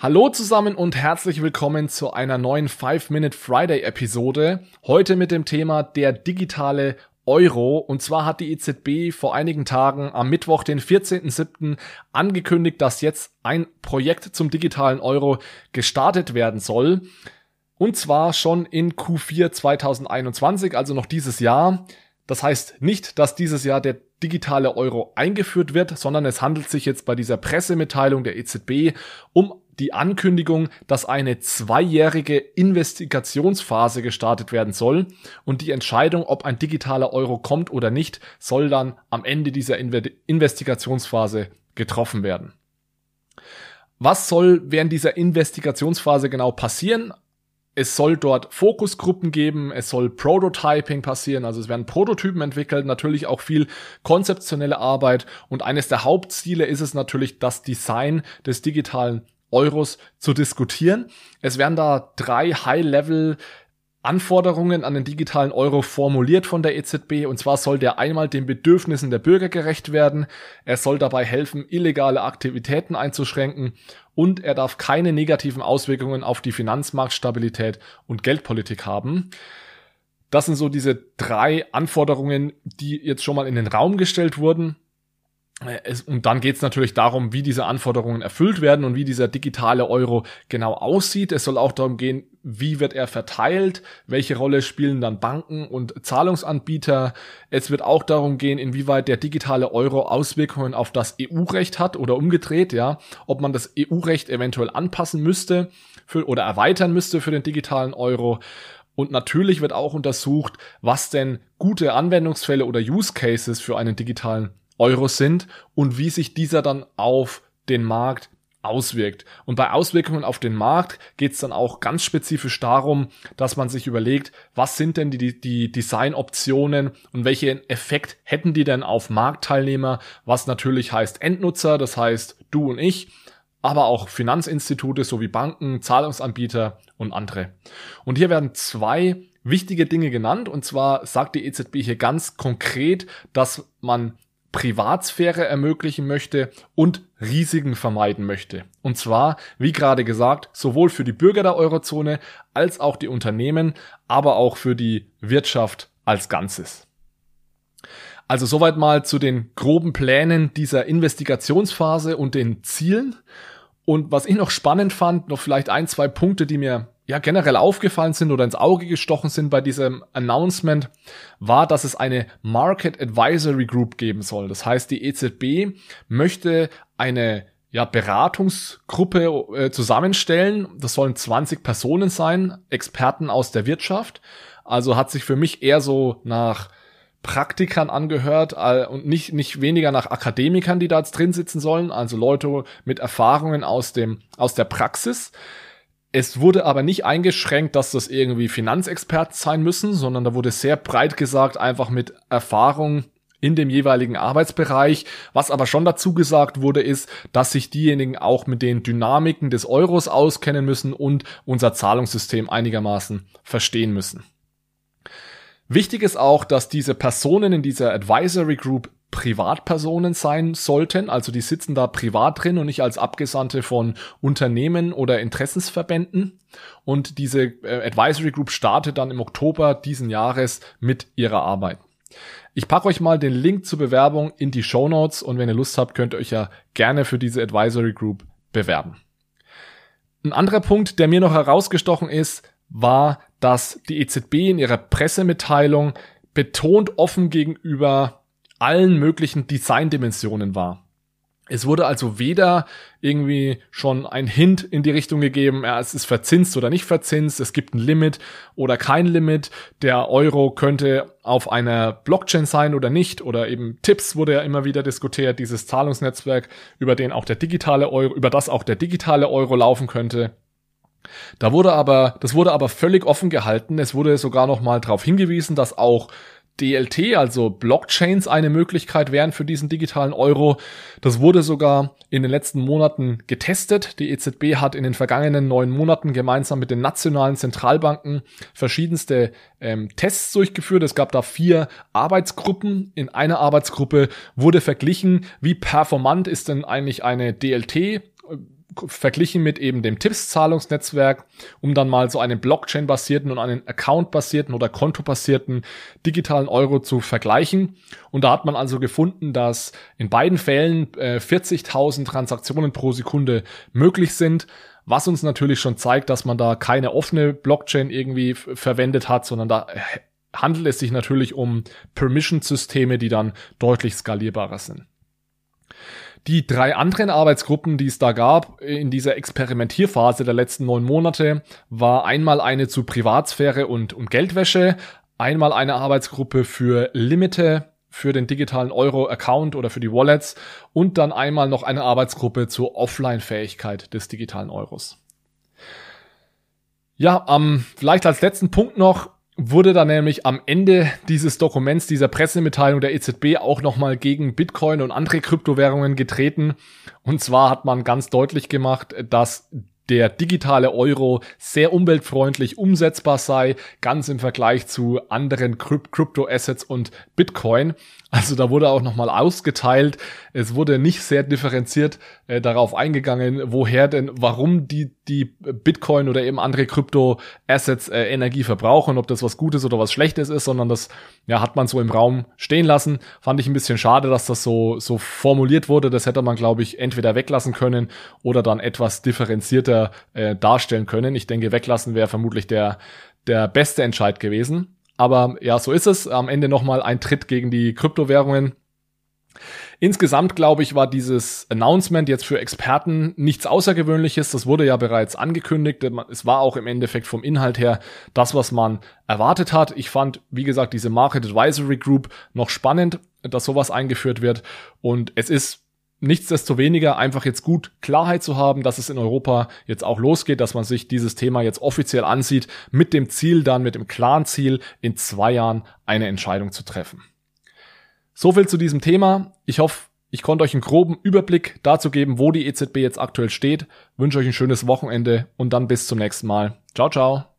Hallo zusammen und herzlich willkommen zu einer neuen 5-Minute Friday Episode. Heute mit dem Thema der digitale Euro. Und zwar hat die EZB vor einigen Tagen am Mittwoch, den 14.07. angekündigt, dass jetzt ein Projekt zum digitalen Euro gestartet werden soll. Und zwar schon in Q4 2021, also noch dieses Jahr. Das heißt nicht, dass dieses Jahr der digitale Euro eingeführt wird, sondern es handelt sich jetzt bei dieser Pressemitteilung der EZB um die Ankündigung, dass eine zweijährige Investigationsphase gestartet werden soll und die Entscheidung, ob ein digitaler Euro kommt oder nicht, soll dann am Ende dieser Investigationsphase getroffen werden. Was soll während dieser Investigationsphase genau passieren? Es soll dort Fokusgruppen geben, es soll Prototyping passieren, also es werden Prototypen entwickelt, natürlich auch viel konzeptionelle Arbeit und eines der Hauptziele ist es natürlich das Design des digitalen Euros zu diskutieren. Es werden da drei High-Level Anforderungen an den digitalen Euro formuliert von der EZB und zwar soll der einmal den Bedürfnissen der Bürger gerecht werden, er soll dabei helfen, illegale Aktivitäten einzuschränken und er darf keine negativen Auswirkungen auf die Finanzmarktstabilität und Geldpolitik haben. Das sind so diese drei Anforderungen, die jetzt schon mal in den Raum gestellt wurden. Äh, es, und dann geht es natürlich darum, wie diese Anforderungen erfüllt werden und wie dieser digitale Euro genau aussieht. Es soll auch darum gehen, wie wird er verteilt, welche Rolle spielen dann Banken und Zahlungsanbieter. Es wird auch darum gehen, inwieweit der digitale Euro Auswirkungen auf das EU-Recht hat oder umgedreht, ja, ob man das EU-Recht eventuell anpassen müsste für, oder erweitern müsste für den digitalen Euro. Und natürlich wird auch untersucht, was denn gute Anwendungsfälle oder Use Cases für einen digitalen Euro sind und wie sich dieser dann auf den Markt auswirkt. Und bei Auswirkungen auf den Markt geht es dann auch ganz spezifisch darum, dass man sich überlegt, was sind denn die, die Designoptionen und welchen Effekt hätten die denn auf Marktteilnehmer, was natürlich heißt Endnutzer, das heißt du und ich, aber auch Finanzinstitute sowie Banken, Zahlungsanbieter und andere. Und hier werden zwei wichtige Dinge genannt und zwar sagt die EZB hier ganz konkret, dass man Privatsphäre ermöglichen möchte und Risiken vermeiden möchte. Und zwar, wie gerade gesagt, sowohl für die Bürger der Eurozone als auch die Unternehmen, aber auch für die Wirtschaft als Ganzes. Also soweit mal zu den groben Plänen dieser Investigationsphase und den Zielen. Und was ich noch spannend fand, noch vielleicht ein, zwei Punkte, die mir ja generell aufgefallen sind oder ins Auge gestochen sind bei diesem Announcement, war, dass es eine Market Advisory Group geben soll. Das heißt, die EZB möchte eine ja, Beratungsgruppe äh, zusammenstellen. Das sollen 20 Personen sein, Experten aus der Wirtschaft. Also hat sich für mich eher so nach Praktikern angehört äh, und nicht, nicht weniger nach Akademikern, die da jetzt drin sitzen sollen, also Leute mit Erfahrungen aus dem, aus der Praxis. Es wurde aber nicht eingeschränkt, dass das irgendwie Finanzexperten sein müssen, sondern da wurde sehr breit gesagt, einfach mit Erfahrung in dem jeweiligen Arbeitsbereich. Was aber schon dazu gesagt wurde, ist, dass sich diejenigen auch mit den Dynamiken des Euros auskennen müssen und unser Zahlungssystem einigermaßen verstehen müssen. Wichtig ist auch, dass diese Personen in dieser Advisory Group Privatpersonen sein sollten, also die sitzen da privat drin und nicht als Abgesandte von Unternehmen oder Interessensverbänden. Und diese äh, Advisory Group startet dann im Oktober diesen Jahres mit ihrer Arbeit. Ich packe euch mal den Link zur Bewerbung in die Show Notes und wenn ihr Lust habt, könnt ihr euch ja gerne für diese Advisory Group bewerben. Ein anderer Punkt, der mir noch herausgestochen ist, war, dass die EZB in ihrer Pressemitteilung betont offen gegenüber allen möglichen Designdimensionen war. Es wurde also weder irgendwie schon ein Hint in die Richtung gegeben, ja, es ist verzinst oder nicht verzinst, es gibt ein Limit oder kein Limit, der Euro könnte auf einer Blockchain sein oder nicht, oder eben Tipps wurde ja immer wieder diskutiert, dieses Zahlungsnetzwerk, über den auch der digitale Euro, über das auch der digitale Euro laufen könnte. Da wurde aber, das wurde aber völlig offen gehalten. Es wurde sogar noch mal darauf hingewiesen, dass auch DLT, also Blockchains, eine Möglichkeit wären für diesen digitalen Euro. Das wurde sogar in den letzten Monaten getestet. Die EZB hat in den vergangenen neun Monaten gemeinsam mit den nationalen Zentralbanken verschiedenste ähm, Tests durchgeführt. Es gab da vier Arbeitsgruppen. In einer Arbeitsgruppe wurde verglichen, wie performant ist denn eigentlich eine DLT verglichen mit eben dem Tipps-Zahlungsnetzwerk, um dann mal so einen Blockchain-basierten und einen Account-basierten oder Konto-basierten digitalen Euro zu vergleichen. Und da hat man also gefunden, dass in beiden Fällen äh, 40.000 Transaktionen pro Sekunde möglich sind, was uns natürlich schon zeigt, dass man da keine offene Blockchain irgendwie verwendet hat, sondern da handelt es sich natürlich um Permission-Systeme, die dann deutlich skalierbarer sind. Die drei anderen Arbeitsgruppen, die es da gab in dieser Experimentierphase der letzten neun Monate, war einmal eine zu Privatsphäre und, und Geldwäsche, einmal eine Arbeitsgruppe für Limite für den digitalen Euro-Account oder für die Wallets und dann einmal noch eine Arbeitsgruppe zur Offline-Fähigkeit des digitalen Euros. Ja, ähm, vielleicht als letzten Punkt noch, wurde da nämlich am Ende dieses Dokuments, dieser Pressemitteilung der EZB auch nochmal gegen Bitcoin und andere Kryptowährungen getreten. Und zwar hat man ganz deutlich gemacht, dass der digitale Euro sehr umweltfreundlich umsetzbar sei, ganz im Vergleich zu anderen Crypto-Assets und Bitcoin. Also da wurde auch nochmal ausgeteilt. Es wurde nicht sehr differenziert äh, darauf eingegangen, woher denn, warum die, die Bitcoin oder eben andere Krypto-Assets äh, Energie verbrauchen, ob das was Gutes oder was Schlechtes ist, sondern das ja, hat man so im Raum stehen lassen. Fand ich ein bisschen schade, dass das so, so formuliert wurde. Das hätte man, glaube ich, entweder weglassen können oder dann etwas differenzierter äh, darstellen können. Ich denke, weglassen wäre vermutlich der, der beste Entscheid gewesen. Aber ja, so ist es. Am Ende nochmal ein Tritt gegen die Kryptowährungen. Insgesamt, glaube ich, war dieses Announcement jetzt für Experten nichts Außergewöhnliches. Das wurde ja bereits angekündigt. Es war auch im Endeffekt vom Inhalt her das, was man erwartet hat. Ich fand, wie gesagt, diese Market Advisory Group noch spannend, dass sowas eingeführt wird. Und es ist nichtsdestoweniger einfach jetzt gut Klarheit zu haben, dass es in Europa jetzt auch losgeht, dass man sich dieses Thema jetzt offiziell ansieht, mit dem Ziel dann, mit dem klaren Ziel, in zwei Jahren eine Entscheidung zu treffen. So viel zu diesem Thema. Ich hoffe, ich konnte euch einen groben Überblick dazu geben, wo die EZB jetzt aktuell steht. wünsche euch ein schönes Wochenende und dann bis zum nächsten Mal. Ciao, ciao.